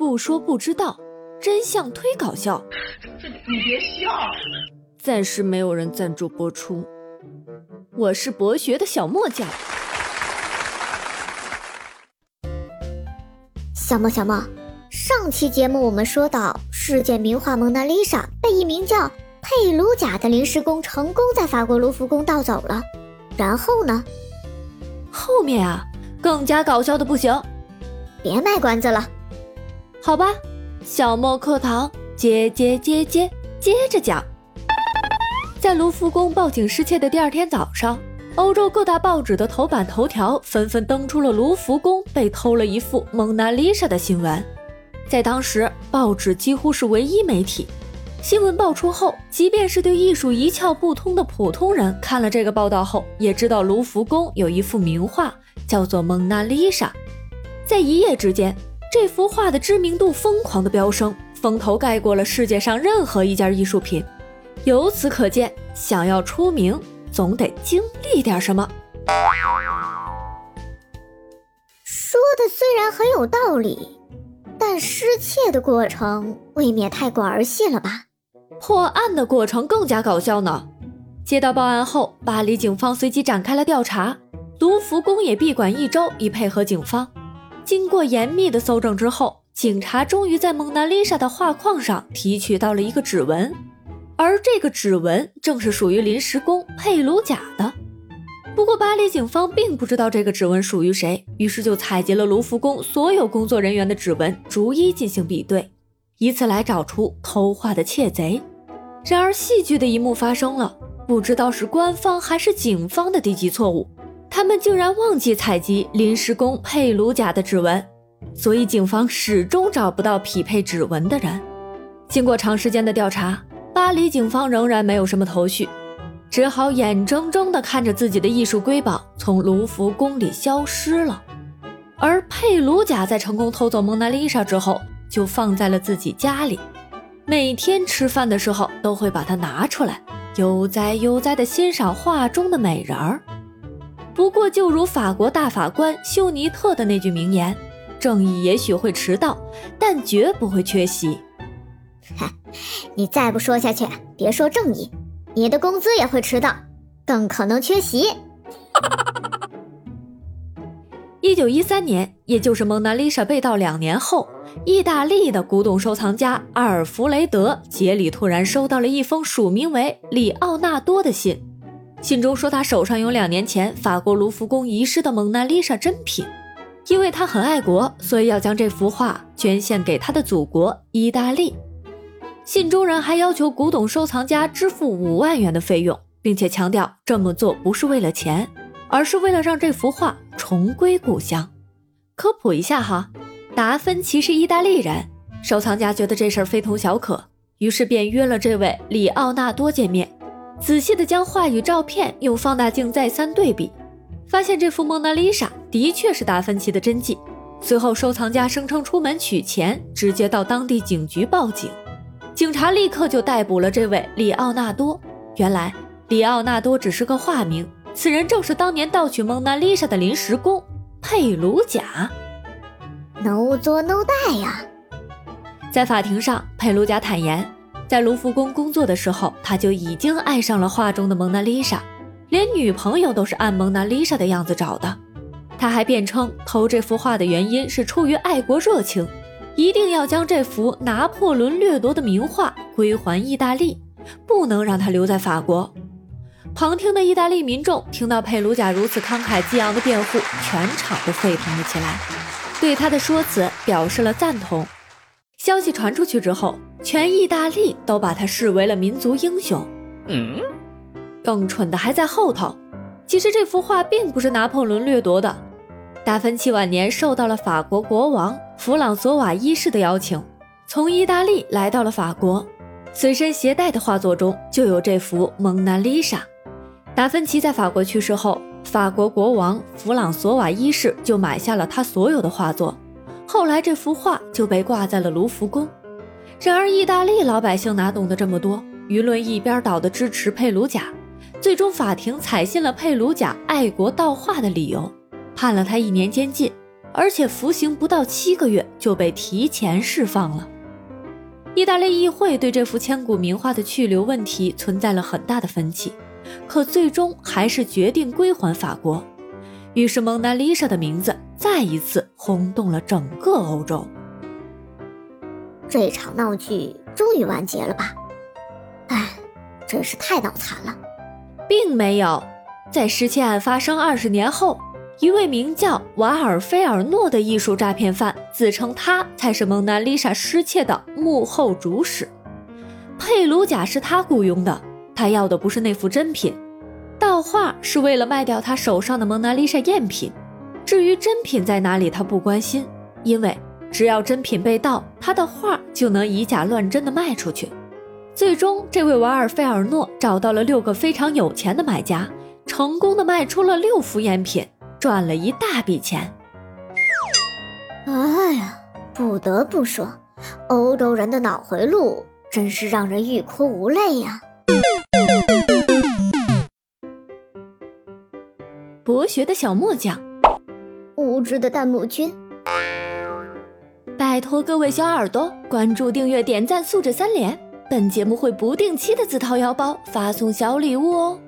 不说不知道，真相忒搞笑。这你别笑。暂时没有人赞助播出。我是博学的小莫酱。小莫小莫，上期节目我们说到，世界名画《蒙娜丽莎》被一名叫佩鲁贾的临时工成功在法国卢浮宫盗走了。然后呢？后面啊，更加搞笑的不行。别卖关子了，好吧。小莫课堂接接接接接着讲。在卢浮宫报警失窃的第二天早上，欧洲各大报纸的头版头条纷纷登出了卢浮宫被偷了一幅蒙娜丽莎的新闻。在当时，报纸几乎是唯一媒体。新闻爆出后，即便是对艺术一窍不通的普通人，看了这个报道后，也知道卢浮宫有一幅名画叫做《蒙娜丽莎》。在一夜之间，这幅画的知名度疯狂的飙升，风头盖过了世界上任何一件艺术品。由此可见，想要出名，总得经历点什么。说的虽然很有道理，但失窃的过程未免太过儿戏了吧？破案的过程更加搞笑呢。接到报案后，巴黎警方随即展开了调查，卢浮宫也闭馆一周，以配合警方。经过严密的搜证之后，警察终于在蒙娜丽莎的画框上提取到了一个指纹。而这个指纹正是属于临时工佩鲁贾的。不过，巴黎警方并不知道这个指纹属于谁，于是就采集了卢浮宫所有工作人员的指纹，逐一进行比对，以此来找出偷画的窃贼。然而，戏剧的一幕发生了，不知道是官方还是警方的低级错误，他们竟然忘记采集临时工佩鲁贾的指纹，所以警方始终找不到匹配指纹的人。经过长时间的调查。巴黎警方仍然没有什么头绪，只好眼睁睁地看着自己的艺术瑰宝从卢浮宫里消失了。而佩鲁贾在成功偷走蒙娜丽莎之后，就放在了自己家里，每天吃饭的时候都会把它拿出来，悠哉悠哉地欣赏画中的美人儿。不过，就如法国大法官休尼特的那句名言：“正义也许会迟到，但绝不会缺席。”嗨，你再不说下去，别说正义，你的工资也会迟到，更可能缺席。一九一三年，也就是蒙娜丽莎被盗两年后，意大利的古董收藏家阿尔弗雷德·杰里突然收到了一封署名为里奥纳多的信，信中说他手上有两年前法国卢浮宫遗失的蒙娜丽莎真品，因为他很爱国，所以要将这幅画捐献给他的祖国意大利。信中人还要求古董收藏家支付五万元的费用，并且强调这么做不是为了钱，而是为了让这幅画重归故乡。科普一下哈，达芬奇是意大利人，收藏家觉得这事儿非同小可，于是便约了这位里奥纳多见面，仔细的将画与照片用放大镜再三对比，发现这幅蒙娜丽莎的确是达芬奇的真迹。随后，收藏家声称出门取钱，直接到当地警局报警。警察立刻就逮捕了这位里奥纳多。原来，里奥纳多只是个化名，此人正是当年盗取蒙娜丽莎的临时工佩鲁贾。No 作 No 带呀！在法庭上，佩鲁贾坦言，在卢浮宫工作的时候，他就已经爱上了画中的蒙娜丽莎，连女朋友都是按蒙娜丽莎的样子找的。他还辩称，偷这幅画的原因是出于爱国热情。一定要将这幅拿破仑掠夺的名画归还意大利，不能让他留在法国。旁听的意大利民众听到佩鲁贾如此慷慨激昂的辩护，全场都沸腾了起来，对他的说辞表示了赞同。消息传出去之后，全意大利都把他视为了民族英雄。嗯，更蠢的还在后头。其实这幅画并不是拿破仑掠夺的，达芬奇晚年受到了法国国王。弗朗索瓦一世的邀请，从意大利来到了法国，随身携带的画作中就有这幅《蒙娜丽莎》。达芬奇在法国去世后，法国国王弗朗索瓦一世就买下了他所有的画作，后来这幅画就被挂在了卢浮宫。然而，意大利老百姓哪懂得这么多？舆论一边倒的支持佩鲁贾，最终法庭采信了佩鲁贾爱国盗画的理由，判了他一年监禁。而且服刑不到七个月就被提前释放了。意大利议会对这幅千古名画的去留问题存在了很大的分歧，可最终还是决定归还法国。于是，蒙娜丽莎的名字再一次轰动了整个欧洲。这场闹剧终于完结了吧？哎，真是太脑残了。并没有，在失窃案发生二十年后，一位名叫瓦尔菲尔诺的艺术诈骗犯自称他才是蒙娜丽莎失窃的幕后主使。佩鲁贾是他雇佣的，他要的不是那幅真品。盗画是为了卖掉他手上的蒙娜丽莎赝品，至于真品在哪里，他不关心，因为只要真品被盗，他的画就能以假乱真的卖出去。最终，这位瓦尔费尔诺找到了六个非常有钱的买家，成功的卖出了六幅赝品，赚了一大笔钱。哎呀，不得不说，欧洲人的脑回路真是让人欲哭无泪呀。博学的小木匠，无知的弹幕君，拜托各位小耳朵关注、订阅、点赞，素质三连。本节目会不定期的自掏腰包发送小礼物哦。